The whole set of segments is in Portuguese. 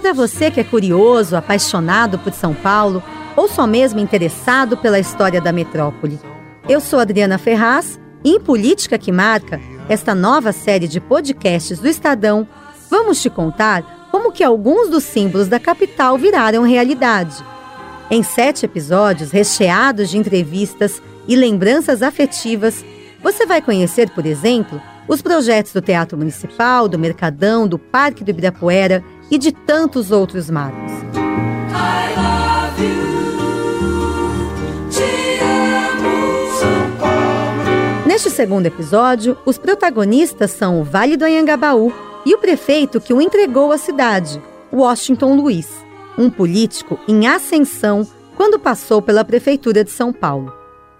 Para você que é curioso, apaixonado por São Paulo ou só mesmo interessado pela história da metrópole. Eu sou Adriana Ferraz e em Política que Marca, esta nova série de podcasts do Estadão, vamos te contar como que alguns dos símbolos da capital viraram realidade. Em sete episódios recheados de entrevistas e lembranças afetivas, você vai conhecer, por exemplo, os projetos do Teatro Municipal, do Mercadão, do Parque do Ibirapuera e de tantos outros marcos. Neste segundo episódio, os protagonistas são o Vale do Anhangabaú e o prefeito que o entregou à cidade, Washington Luiz, um político em ascensão quando passou pela prefeitura de São Paulo.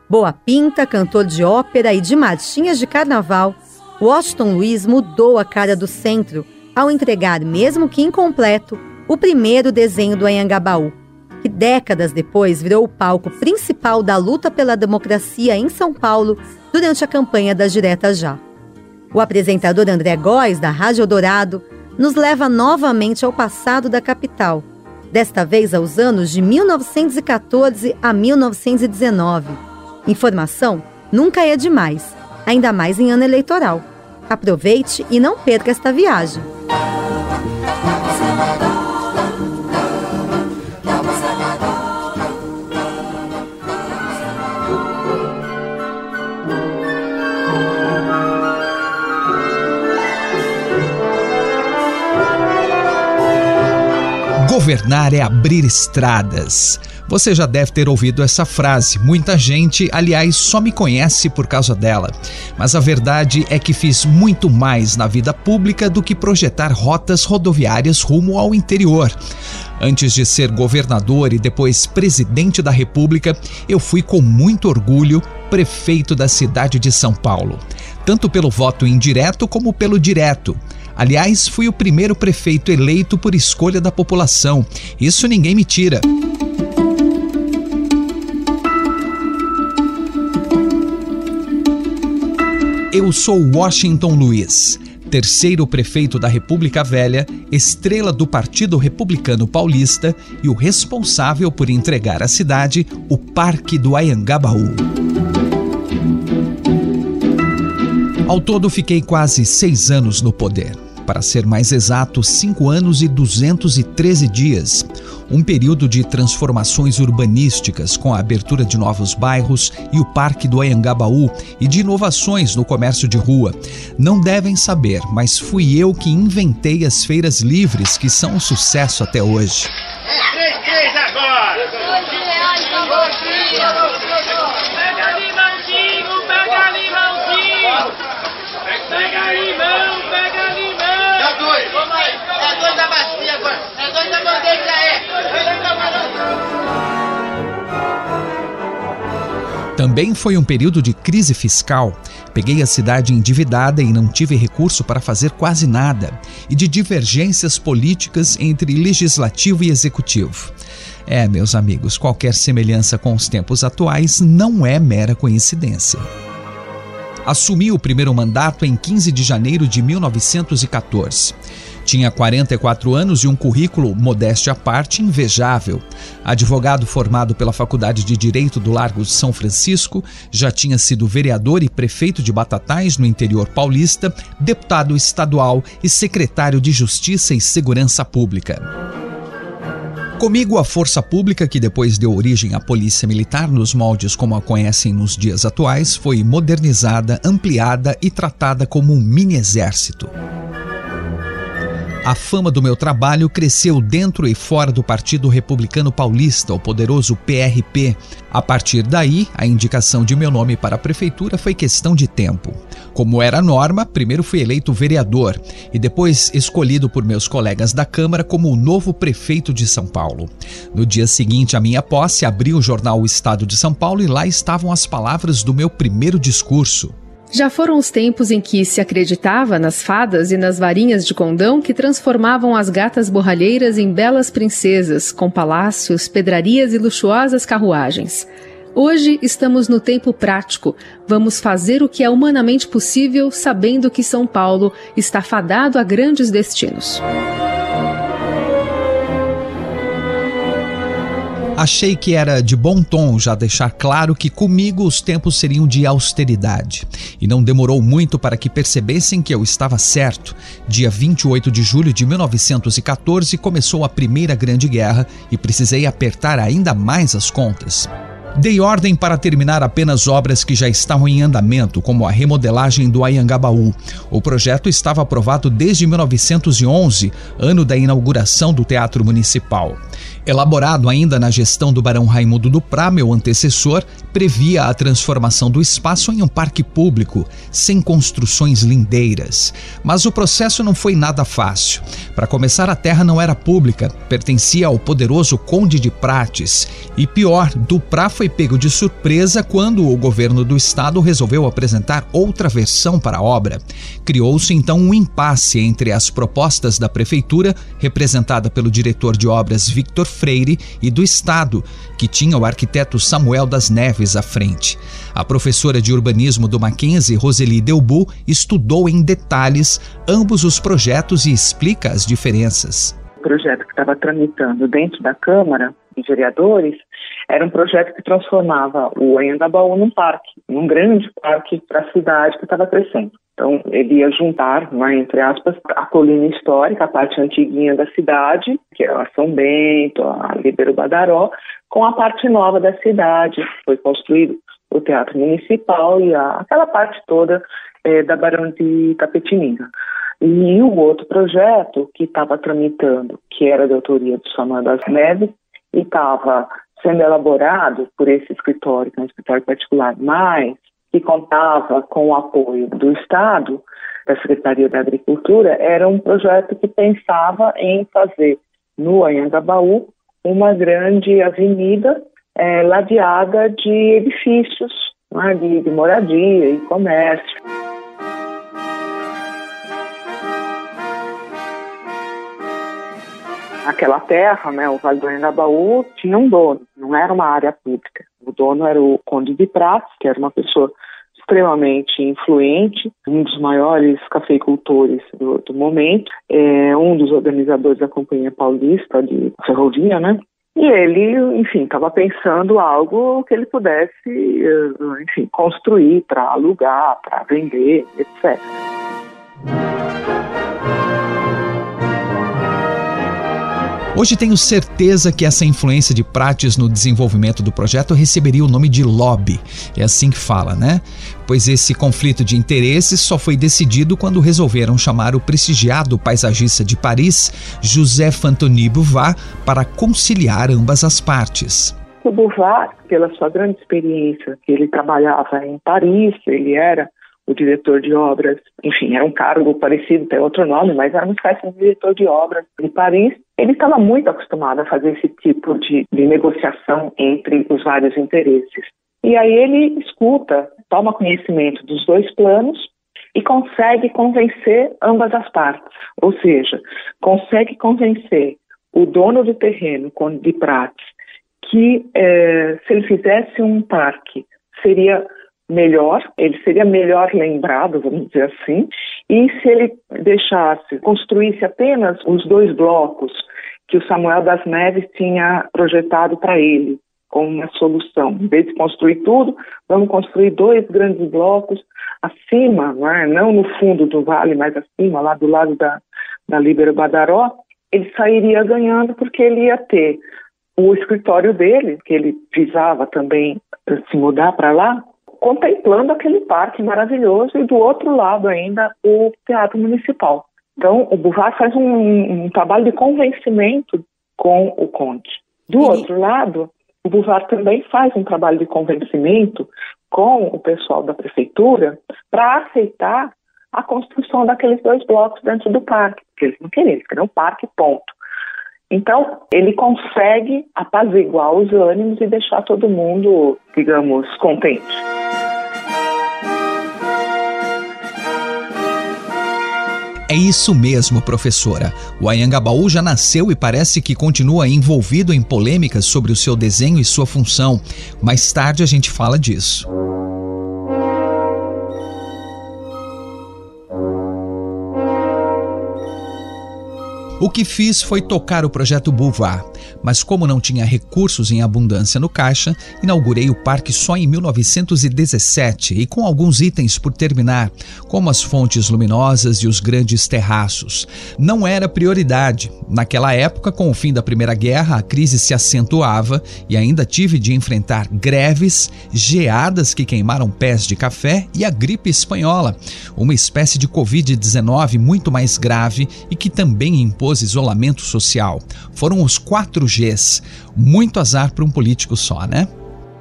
Boa pinta, cantor de ópera e de marchinhas de carnaval, Washington Luiz mudou a cara do centro ao entregar, mesmo que incompleto, o primeiro desenho do Anhangabaú, que décadas depois virou o palco principal da luta pela democracia em São Paulo durante a campanha das Diretas Já. O apresentador André Góes, da Rádio Dourado, nos leva novamente ao passado da capital, desta vez aos anos de 1914 a 1919. Informação nunca é demais, ainda mais em ano eleitoral. Aproveite e não perca esta viagem. Governar é abrir estradas. Você já deve ter ouvido essa frase. Muita gente, aliás, só me conhece por causa dela. Mas a verdade é que fiz muito mais na vida pública do que projetar rotas rodoviárias rumo ao interior. Antes de ser governador e depois presidente da República, eu fui com muito orgulho prefeito da cidade de São Paulo, tanto pelo voto indireto como pelo direto. Aliás, fui o primeiro prefeito eleito por escolha da população. Isso ninguém me tira. Eu sou Washington Luiz, terceiro prefeito da República Velha, estrela do Partido Republicano Paulista e o responsável por entregar à cidade o Parque do Ayangabaú. Ao todo, fiquei quase seis anos no poder para ser mais exato, 5 anos e 213 dias. Um período de transformações urbanísticas com a abertura de novos bairros e o Parque do Anhangabaú e de inovações no comércio de rua. Não devem saber, mas fui eu que inventei as feiras livres que são um sucesso até hoje. Também foi um período de crise fiscal. Peguei a cidade endividada e não tive recurso para fazer quase nada, e de divergências políticas entre legislativo e executivo. É, meus amigos, qualquer semelhança com os tempos atuais não é mera coincidência. Assumi o primeiro mandato em 15 de janeiro de 1914. Tinha 44 anos e um currículo, modéstia à parte, invejável. Advogado formado pela Faculdade de Direito do Largo de São Francisco, já tinha sido vereador e prefeito de Batatais, no interior paulista, deputado estadual e secretário de Justiça e Segurança Pública. Comigo, a força pública, que depois deu origem à polícia militar nos moldes como a conhecem nos dias atuais, foi modernizada, ampliada e tratada como um mini-exército. A fama do meu trabalho cresceu dentro e fora do Partido Republicano Paulista, o poderoso PRP. A partir daí, a indicação de meu nome para a prefeitura foi questão de tempo. Como era norma, primeiro fui eleito vereador e depois escolhido por meus colegas da Câmara como o novo prefeito de São Paulo. No dia seguinte à minha posse, abri o jornal O Estado de São Paulo e lá estavam as palavras do meu primeiro discurso. Já foram os tempos em que se acreditava nas fadas e nas varinhas de condão que transformavam as gatas borralheiras em belas princesas, com palácios, pedrarias e luxuosas carruagens. Hoje estamos no tempo prático. Vamos fazer o que é humanamente possível, sabendo que São Paulo está fadado a grandes destinos. Achei que era de bom tom já deixar claro que comigo os tempos seriam de austeridade. E não demorou muito para que percebessem que eu estava certo. Dia 28 de julho de 1914 começou a Primeira Grande Guerra e precisei apertar ainda mais as contas. Dei ordem para terminar apenas obras que já estavam em andamento, como a remodelagem do Ayangabaú. O projeto estava aprovado desde 1911, ano da inauguração do Teatro Municipal. Elaborado ainda na gestão do Barão Raimundo do Prá, meu antecessor, previa a transformação do espaço em um parque público, sem construções lindeiras. Mas o processo não foi nada fácil. Para começar, a terra não era pública, pertencia ao poderoso Conde de Prates. E pior, Duprá foi pego de surpresa quando o governo do estado resolveu apresentar outra versão para a obra. Criou-se então um impasse entre as propostas da prefeitura, representada pelo diretor de obras Victor Freire, e do estado, que tinha o arquiteto Samuel das Neves à frente. A professora de urbanismo do Mackenzie, Roseli Delbu, estudou em detalhes ambos os projetos e explica as diferenças. O projeto que estava tramitando dentro da Câmara de Vereadores era um projeto que transformava o Anhangabaú num parque, num grande parque para a cidade que estava crescendo. Então, ele ia juntar, né, entre aspas, a colina histórica, a parte antiguinha da cidade, que é São Bento, a Libero Badaró, com a parte nova da cidade. Foi construído o Teatro Municipal e a, aquela parte toda é, da Barão de Tapetininga. E o outro projeto que estava tramitando, que era da autoria do Samuel das Neves, e estava sendo elaborado por esse escritório, que é um escritório particular, mas que contava com o apoio do Estado, da Secretaria da Agricultura, era um projeto que pensava em fazer no Anhangabaú uma grande avenida é, ladeada de edifícios, né, de, de moradia e comércio. Aquela terra, né, o Vale do Anhangabaú, tinha um dono, não era uma área pública. O dono era o Conde de Pratos, que era uma pessoa extremamente influente, um dos maiores cafeicultores do, do momento, é um dos organizadores da Companhia Paulista de Ferrovia, né? E ele, enfim, estava pensando algo que ele pudesse, eh, enfim, construir para alugar, para vender, etc. Hoje tenho certeza que essa influência de Prates no desenvolvimento do projeto receberia o nome de lobby. É assim que fala, né? Pois esse conflito de interesses só foi decidido quando resolveram chamar o prestigiado paisagista de Paris, José Fantoni Bouvard, para conciliar ambas as partes. O Bouvard, pela sua grande experiência, ele trabalhava em Paris, ele era o diretor de obras, enfim, era um cargo parecido, tem outro nome, mas era uma espécie de diretor de obras de Paris. Ele estava muito acostumado a fazer esse tipo de, de negociação entre os vários interesses. E aí ele escuta, toma conhecimento dos dois planos e consegue convencer ambas as partes. Ou seja, consegue convencer o dono do terreno, de Prates, que eh, se ele fizesse um parque seria melhor, ele seria melhor lembrado, vamos dizer assim, e se ele deixasse, construísse apenas os dois blocos que o Samuel das Neves tinha projetado para ele, como uma solução. Em vez de construir tudo, vamos construir dois grandes blocos acima, não, é? não no fundo do vale, mas acima, lá do lado da, da Libero Badaró, ele sairia ganhando porque ele ia ter o escritório dele, que ele visava também se mudar para lá, contemplando aquele parque maravilhoso e do outro lado ainda o Teatro Municipal. Então, o Bouvard faz um, um trabalho de convencimento com o Conte. Do outro lado, o Bouvard também faz um trabalho de convencimento com o pessoal da prefeitura para aceitar a construção daqueles dois blocos dentro do parque, porque eles não queriam, eles queriam um parque, ponto. Então, ele consegue apaziguar os ânimos e deixar todo mundo, digamos, contente. É isso mesmo, professora. O Anhangabaú já nasceu e parece que continua envolvido em polêmicas sobre o seu desenho e sua função. Mais tarde a gente fala disso. O que fiz foi tocar o projeto Boulevard, mas como não tinha recursos em abundância no caixa, inaugurei o parque só em 1917 e com alguns itens por terminar, como as fontes luminosas e os grandes terraços. Não era prioridade. Naquela época, com o fim da Primeira Guerra, a crise se acentuava e ainda tive de enfrentar greves, geadas que queimaram pés de café e a gripe espanhola, uma espécie de Covid-19 muito mais grave e que também impôs isolamento social. Foram os quatro Gs. Muito azar para um político só, né?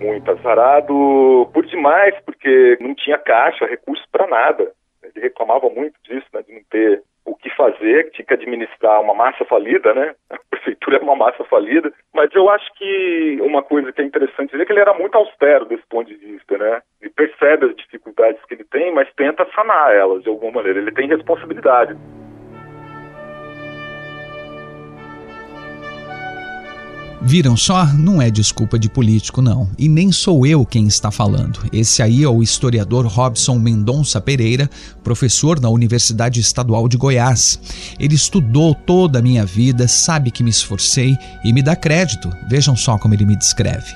Muito azarado por demais, porque não tinha caixa, recurso para nada. Ele reclamava muito disso, né, de não ter o que fazer, tinha que administrar uma massa falida, né? A prefeitura é uma massa falida. Mas eu acho que uma coisa que é interessante dizer é que ele era muito austero desse ponto de vista, né? Ele percebe as dificuldades que ele tem, mas tenta sanar elas de alguma maneira. Ele tem responsabilidade. Viram só? Não é desculpa de político, não. E nem sou eu quem está falando. Esse aí é o historiador Robson Mendonça Pereira, professor na Universidade Estadual de Goiás. Ele estudou toda a minha vida, sabe que me esforcei e me dá crédito. Vejam só como ele me descreve.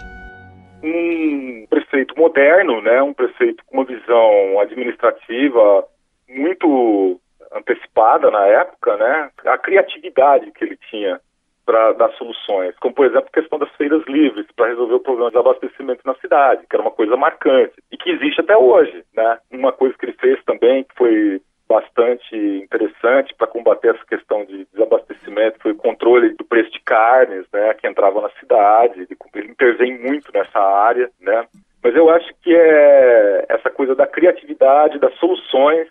Um prefeito moderno, né? um prefeito com uma visão administrativa muito antecipada na época, né? A criatividade que ele tinha para dar soluções, como por exemplo a questão das feiras livres para resolver o problema de abastecimento na cidade, que era uma coisa marcante e que existe até hoje, né? Uma coisa que ele fez também que foi bastante interessante para combater essa questão de desabastecimento foi o controle do preço de carnes, né, que entrava na cidade, ele intervém muito nessa área, né? Mas eu acho que é essa coisa da criatividade, das soluções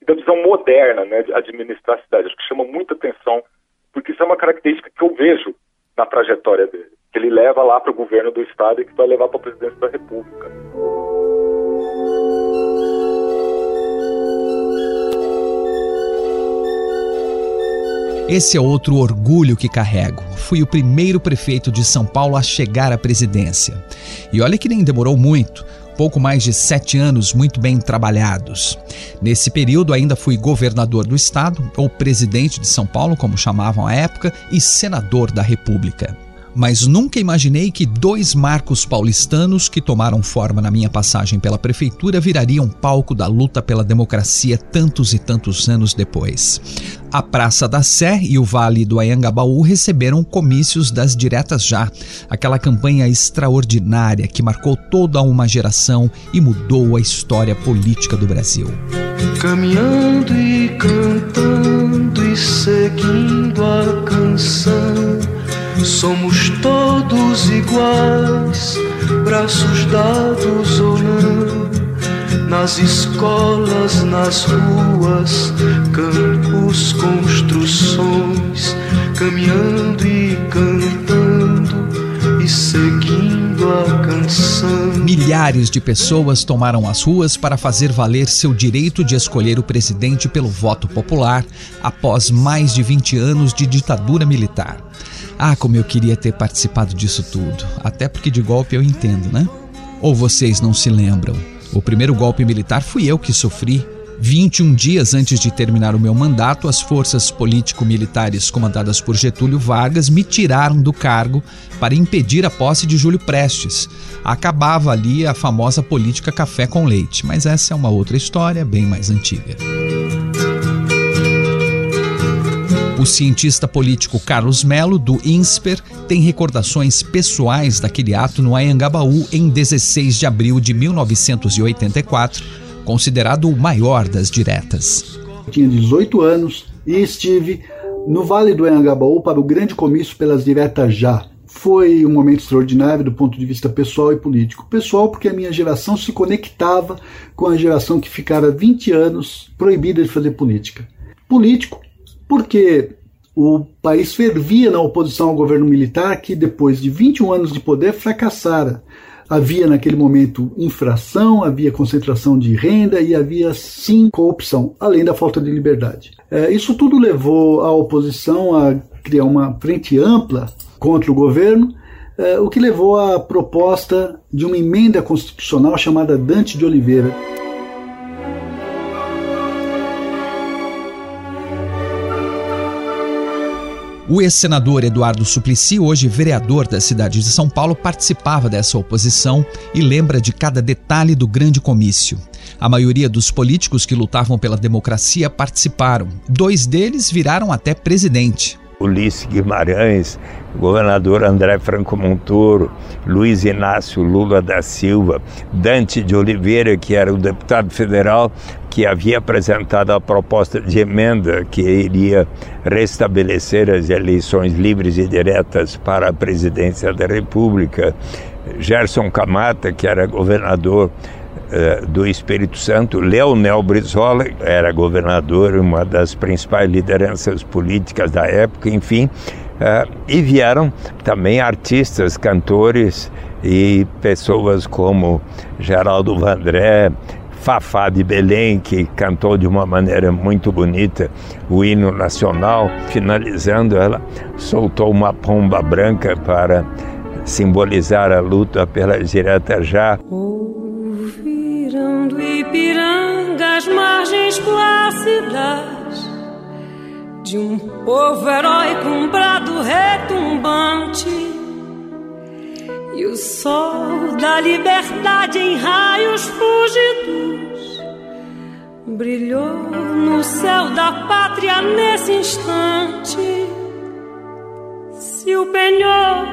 e da visão moderna, né, de administrar a cidade. Acho que chama muita atenção porque isso é uma característica que eu vejo na trajetória dele, que ele leva lá para o governo do estado e que vai levar para a presidência da República. Esse é outro orgulho que carrego. Fui o primeiro prefeito de São Paulo a chegar à presidência. E olha que nem demorou muito pouco mais de sete anos muito bem trabalhados. Nesse período, ainda fui governador do estado, ou presidente de São Paulo, como chamavam à época, e senador da República mas nunca imaginei que dois marcos paulistanos que tomaram forma na minha passagem pela prefeitura virariam palco da luta pela democracia tantos e tantos anos depois. A Praça da Sé e o Vale do Ayangabaú receberam comícios das Diretas Já, aquela campanha extraordinária que marcou toda uma geração e mudou a história política do Brasil. Caminhando e cantando e seguindo Somos todos iguais, braços dados ou não, nas escolas, nas ruas, campos, construções, caminhando e cantando e seguindo a canção. Milhares de pessoas tomaram as ruas para fazer valer seu direito de escolher o presidente pelo voto popular após mais de 20 anos de ditadura militar. Ah, como eu queria ter participado disso tudo. Até porque de golpe eu entendo, né? Ou vocês não se lembram? O primeiro golpe militar fui eu que sofri. 21 dias antes de terminar o meu mandato, as forças político-militares comandadas por Getúlio Vargas me tiraram do cargo para impedir a posse de Júlio Prestes. Acabava ali a famosa política café com leite, mas essa é uma outra história bem mais antiga. O cientista político Carlos Melo, do INSPER, tem recordações pessoais daquele ato no Ayangabaú em 16 de abril de 1984, considerado o maior das diretas. Eu tinha 18 anos e estive no Vale do Anhangabaú para o grande comício pelas diretas já. Foi um momento extraordinário do ponto de vista pessoal e político. Pessoal, porque a minha geração se conectava com a geração que ficara 20 anos proibida de fazer política. Político, porque o país fervia na oposição ao governo militar que, depois de 21 anos de poder, fracassara. Havia naquele momento infração, havia concentração de renda e havia sim corrupção, além da falta de liberdade. É, isso tudo levou a oposição a criar uma frente ampla contra o governo, é, o que levou à proposta de uma emenda constitucional chamada Dante de Oliveira. O ex-senador Eduardo Suplicy, hoje vereador da cidade de São Paulo, participava dessa oposição e lembra de cada detalhe do grande comício. A maioria dos políticos que lutavam pela democracia participaram. Dois deles viraram até presidente. Ulisses Guimarães, governador André Franco Montoro, Luiz Inácio Lula da Silva, Dante de Oliveira, que era o deputado federal que havia apresentado a proposta de emenda que iria restabelecer as eleições livres e diretas para a presidência da República, Gerson Camata, que era governador eh, do Espírito Santo, Leonel Brizola era governador, uma das principais lideranças políticas da época, enfim, uh, e vieram também artistas, cantores e pessoas como Geraldo Vandré, Fafá de Belém, que cantou de uma maneira muito bonita o hino nacional. Finalizando, ela soltou uma pomba branca para simbolizar a luta pela direta já. Ouviram do Ipiranga as margens plácidas de um povo heróico, um brado retumbante e o sol da liberdade em raios fúgidos brilhou no céu da pátria nesse instante. Se o penhor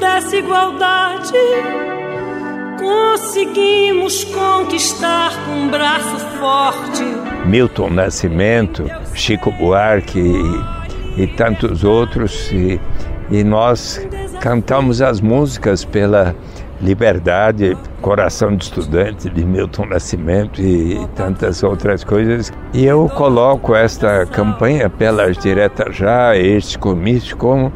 dessa igualdade conseguimos conquistar com um braço forte. Milton Nascimento, Chico Buarque e, e tantos outros, e, e nós cantamos as músicas pela liberdade, Coração de Estudante de Milton Nascimento e, tantas outras coisas. E eu coloco esta campanha pelas diretas já, este comício, como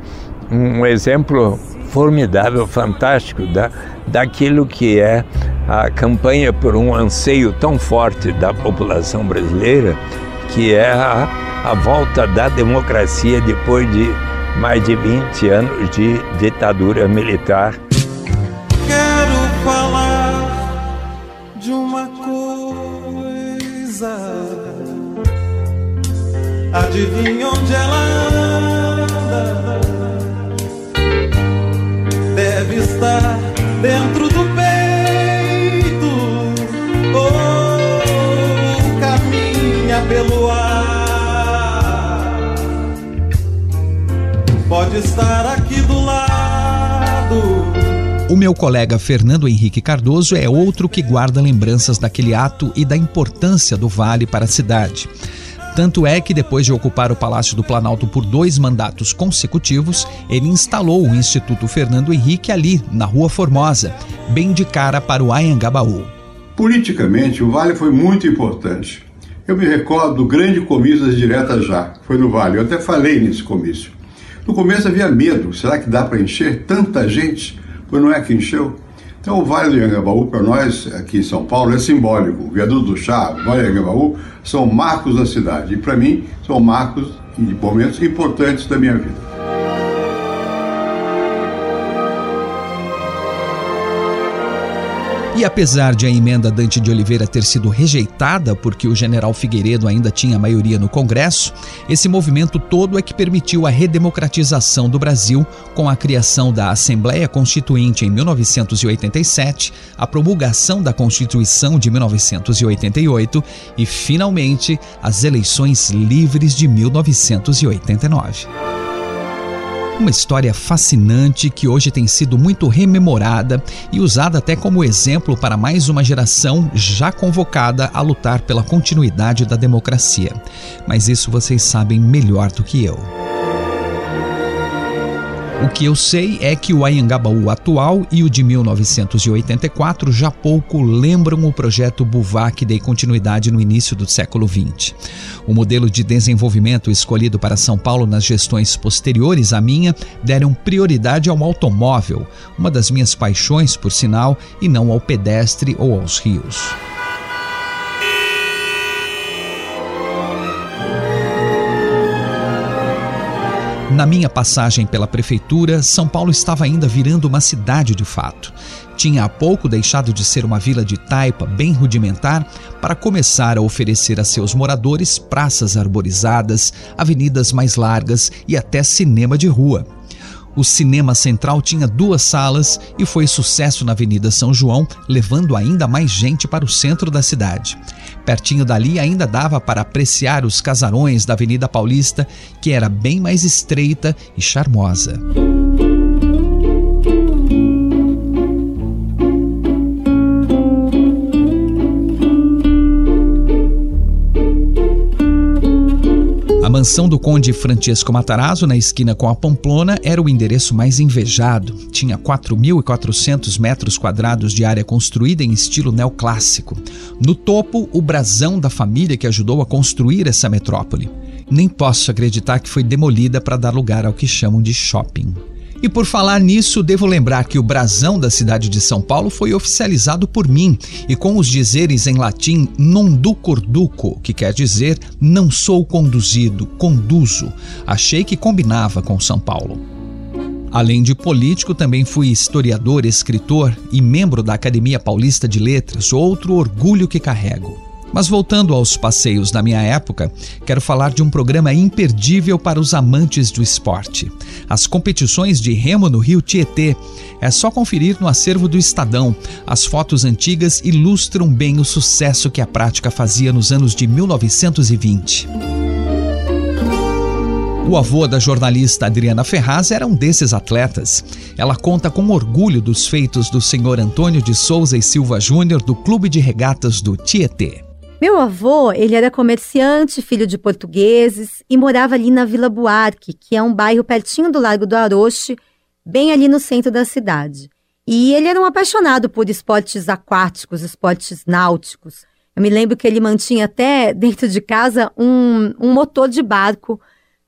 um exemplo formidável, fantástico da, daquilo que é a campanha por um anseio tão forte da população brasileira, que é a, a volta da democracia depois de mais de 20 anos de ditadura militar. Quero falar de uma coisa. Adivinha onde ela anda? Deve estar dentro pode estar aqui do lado. O meu colega Fernando Henrique Cardoso é outro que guarda lembranças daquele ato e da importância do vale para a cidade. Tanto é que, depois de ocupar o Palácio do Planalto por dois mandatos consecutivos, ele instalou o Instituto Fernando Henrique ali, na Rua Formosa, bem de cara para o Ayangabaú. Politicamente, o Vale foi muito importante. Eu me recordo do grande comício das diretas já, foi no Vale. Eu até falei nesse comício. No começo havia medo, será que dá para encher tanta gente? Pois não é que encheu? Então o Vale do Anhangabaú, para nós aqui em São Paulo, é simbólico. O Viaduto do Chá, o Vale do Anhangabaú, são marcos da cidade. E para mim, são marcos de momentos importantes da minha vida. E apesar de a emenda Dante de Oliveira ter sido rejeitada porque o general Figueiredo ainda tinha maioria no Congresso, esse movimento todo é que permitiu a redemocratização do Brasil com a criação da Assembleia Constituinte em 1987, a promulgação da Constituição de 1988 e, finalmente, as eleições livres de 1989. Uma história fascinante que hoje tem sido muito rememorada e usada até como exemplo para mais uma geração já convocada a lutar pela continuidade da democracia. Mas isso vocês sabem melhor do que eu. O que eu sei é que o Ayangabaú atual e o de 1984 já pouco lembram o projeto Buvá que dei continuidade no início do século XX. O modelo de desenvolvimento escolhido para São Paulo nas gestões posteriores à minha deram prioridade ao automóvel, uma das minhas paixões, por sinal, e não ao pedestre ou aos rios. Na minha passagem pela prefeitura, São Paulo estava ainda virando uma cidade de fato. Tinha há pouco deixado de ser uma vila de taipa bem rudimentar para começar a oferecer a seus moradores praças arborizadas, avenidas mais largas e até cinema de rua. O Cinema Central tinha duas salas e foi sucesso na Avenida São João, levando ainda mais gente para o centro da cidade. Pertinho dali ainda dava para apreciar os casarões da Avenida Paulista, que era bem mais estreita e charmosa. Mansão do conde Francesco Matarazzo, na esquina com a Pamplona, era o endereço mais invejado. Tinha 4.400 metros quadrados de área construída em estilo neoclássico. No topo, o brasão da família que ajudou a construir essa metrópole. Nem posso acreditar que foi demolida para dar lugar ao que chamam de shopping. E por falar nisso, devo lembrar que o brasão da cidade de São Paulo foi oficializado por mim e com os dizeres em latim non ducor duco, que quer dizer não sou conduzido, conduzo. Achei que combinava com São Paulo. Além de político, também fui historiador, escritor e membro da Academia Paulista de Letras, outro orgulho que carrego. Mas voltando aos passeios da minha época, quero falar de um programa imperdível para os amantes do esporte. As competições de remo no Rio Tietê. É só conferir no acervo do Estadão. As fotos antigas ilustram bem o sucesso que a prática fazia nos anos de 1920. O avô da jornalista Adriana Ferraz era um desses atletas. Ela conta com orgulho dos feitos do senhor Antônio de Souza e Silva Júnior do Clube de Regatas do Tietê. Meu avô, ele era comerciante, filho de portugueses e morava ali na Vila Buarque, que é um bairro pertinho do Largo do Aroche, bem ali no centro da cidade. E ele era um apaixonado por esportes aquáticos, esportes náuticos. Eu me lembro que ele mantinha até dentro de casa um, um motor de barco,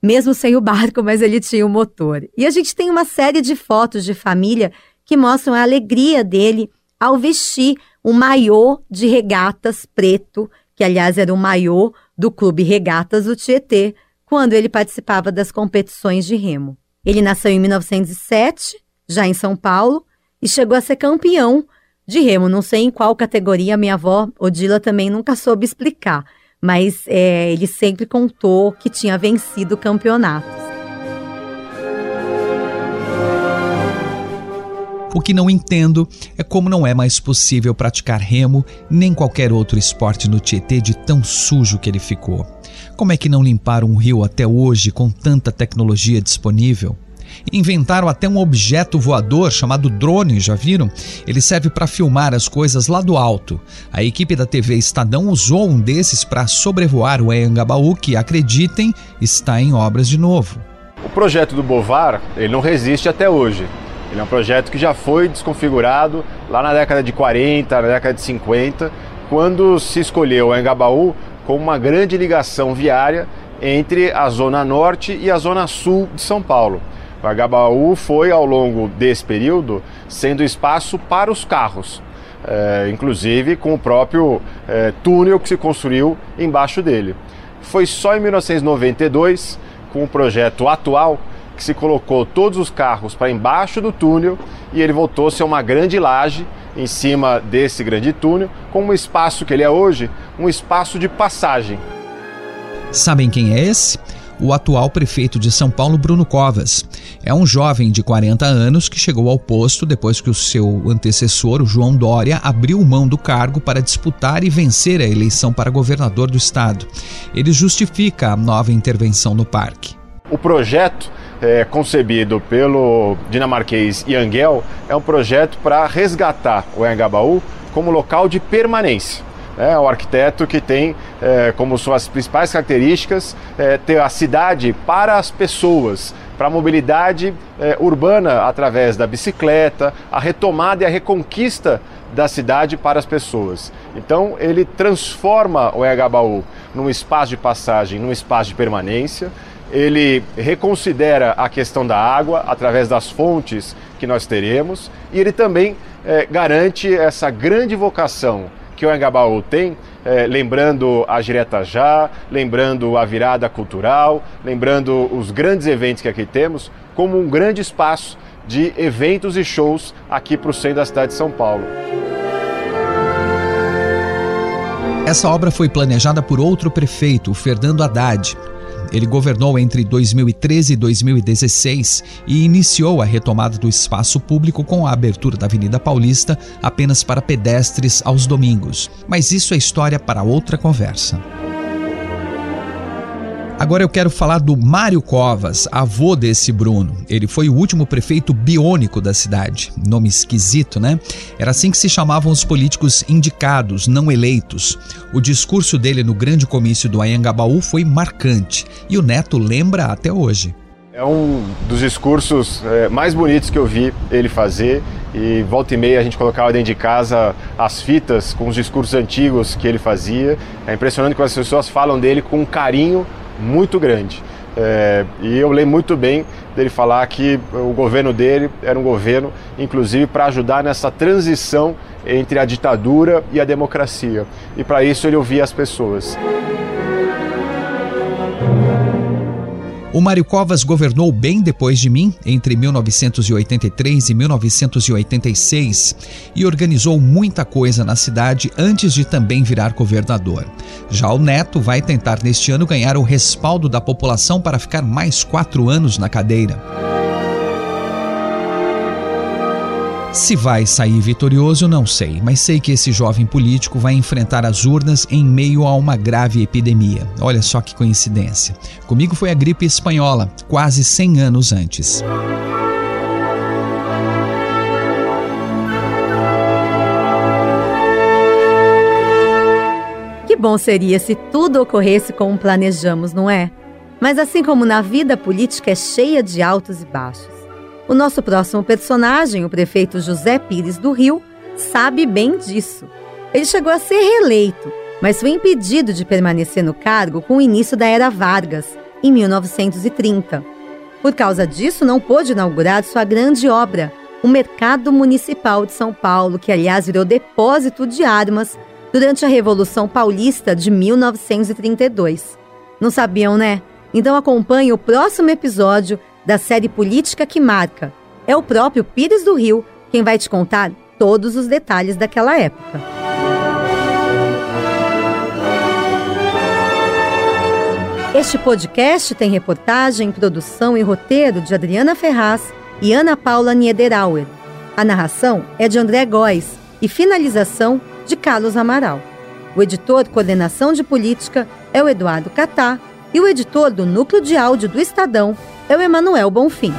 mesmo sem o barco, mas ele tinha o um motor. E a gente tem uma série de fotos de família que mostram a alegria dele ao vestir um maiô de regatas preto, que aliás era o maiô do Clube Regatas do Tietê, quando ele participava das competições de remo. Ele nasceu em 1907, já em São Paulo, e chegou a ser campeão de remo. Não sei em qual categoria, minha avó Odila também nunca soube explicar, mas é, ele sempre contou que tinha vencido campeonatos. O que não entendo é como não é mais possível praticar remo nem qualquer outro esporte no Tietê de tão sujo que ele ficou. Como é que não limparam um rio até hoje com tanta tecnologia disponível? Inventaram até um objeto voador chamado drone, já viram? Ele serve para filmar as coisas lá do alto. A equipe da TV Estadão usou um desses para sobrevoar o Anhangabaú, que, acreditem, está em obras de novo. O projeto do Bovar ele não resiste até hoje. Ele é um projeto que já foi desconfigurado lá na década de 40, na década de 50, quando se escolheu Engabaú como uma grande ligação viária entre a zona norte e a zona sul de São Paulo. O Engabaú foi, ao longo desse período, sendo espaço para os carros, é, inclusive com o próprio é, túnel que se construiu embaixo dele. Foi só em 1992, com o projeto atual, que se colocou todos os carros para embaixo do túnel e ele voltou a ser uma grande laje em cima desse grande túnel, com um espaço que ele é hoje, um espaço de passagem. Sabem quem é esse? O atual prefeito de São Paulo, Bruno Covas. É um jovem de 40 anos que chegou ao posto depois que o seu antecessor, o João Dória, abriu mão do cargo para disputar e vencer a eleição para governador do estado. Ele justifica a nova intervenção no parque. O projeto é, concebido pelo dinamarquês Yangel é um projeto para resgatar o Anhangabaú como local de permanência. É o arquiteto que tem é, como suas principais características é, ter a cidade para as pessoas, para a mobilidade é, urbana através da bicicleta, a retomada e a reconquista da cidade para as pessoas. Então ele transforma o Engabaú num espaço de passagem, num espaço de permanência ele reconsidera a questão da água através das fontes que nós teremos e ele também é, garante essa grande vocação que o Engabaú tem, é, lembrando a Direta Já, lembrando a virada cultural, lembrando os grandes eventos que aqui temos, como um grande espaço de eventos e shows aqui para o centro da cidade de São Paulo. Essa obra foi planejada por outro prefeito, Fernando Haddad. Ele governou entre 2013 e 2016 e iniciou a retomada do espaço público com a abertura da Avenida Paulista apenas para pedestres aos domingos. Mas isso é história para outra conversa. Agora eu quero falar do Mário Covas, avô desse Bruno. Ele foi o último prefeito biônico da cidade. Nome esquisito, né? Era assim que se chamavam os políticos indicados, não eleitos. O discurso dele no grande comício do Anhangabaú foi marcante e o neto lembra até hoje. É um dos discursos é, mais bonitos que eu vi ele fazer e volta e meia a gente colocava dentro de casa as fitas com os discursos antigos que ele fazia. É impressionante que as pessoas falam dele com carinho muito grande. É, e eu lembro muito bem dele falar que o governo dele era um governo, inclusive, para ajudar nessa transição entre a ditadura e a democracia. E para isso ele ouvia as pessoas. O Mário Covas governou bem depois de mim, entre 1983 e 1986, e organizou muita coisa na cidade antes de também virar governador. Já o Neto vai tentar neste ano ganhar o respaldo da população para ficar mais quatro anos na cadeira. Se vai sair vitorioso, não sei, mas sei que esse jovem político vai enfrentar as urnas em meio a uma grave epidemia. Olha só que coincidência. Comigo foi a gripe espanhola, quase 100 anos antes. Que bom seria se tudo ocorresse como planejamos, não é? Mas assim como na vida política é cheia de altos e baixos. O nosso próximo personagem, o prefeito José Pires do Rio, sabe bem disso. Ele chegou a ser reeleito, mas foi impedido de permanecer no cargo com o início da Era Vargas, em 1930. Por causa disso, não pôde inaugurar sua grande obra, o Mercado Municipal de São Paulo, que aliás virou depósito de armas durante a Revolução Paulista de 1932. Não sabiam, né? Então acompanhe o próximo episódio da série Política que Marca. É o próprio Pires do Rio quem vai te contar todos os detalhes daquela época. Este podcast tem reportagem, produção e roteiro de Adriana Ferraz e Ana Paula Niederauer. A narração é de André Góes e finalização de Carlos Amaral. O editor Coordenação de Política é o Eduardo Catá e o editor do Núcleo de Áudio do Estadão o Emanuel Bonfim.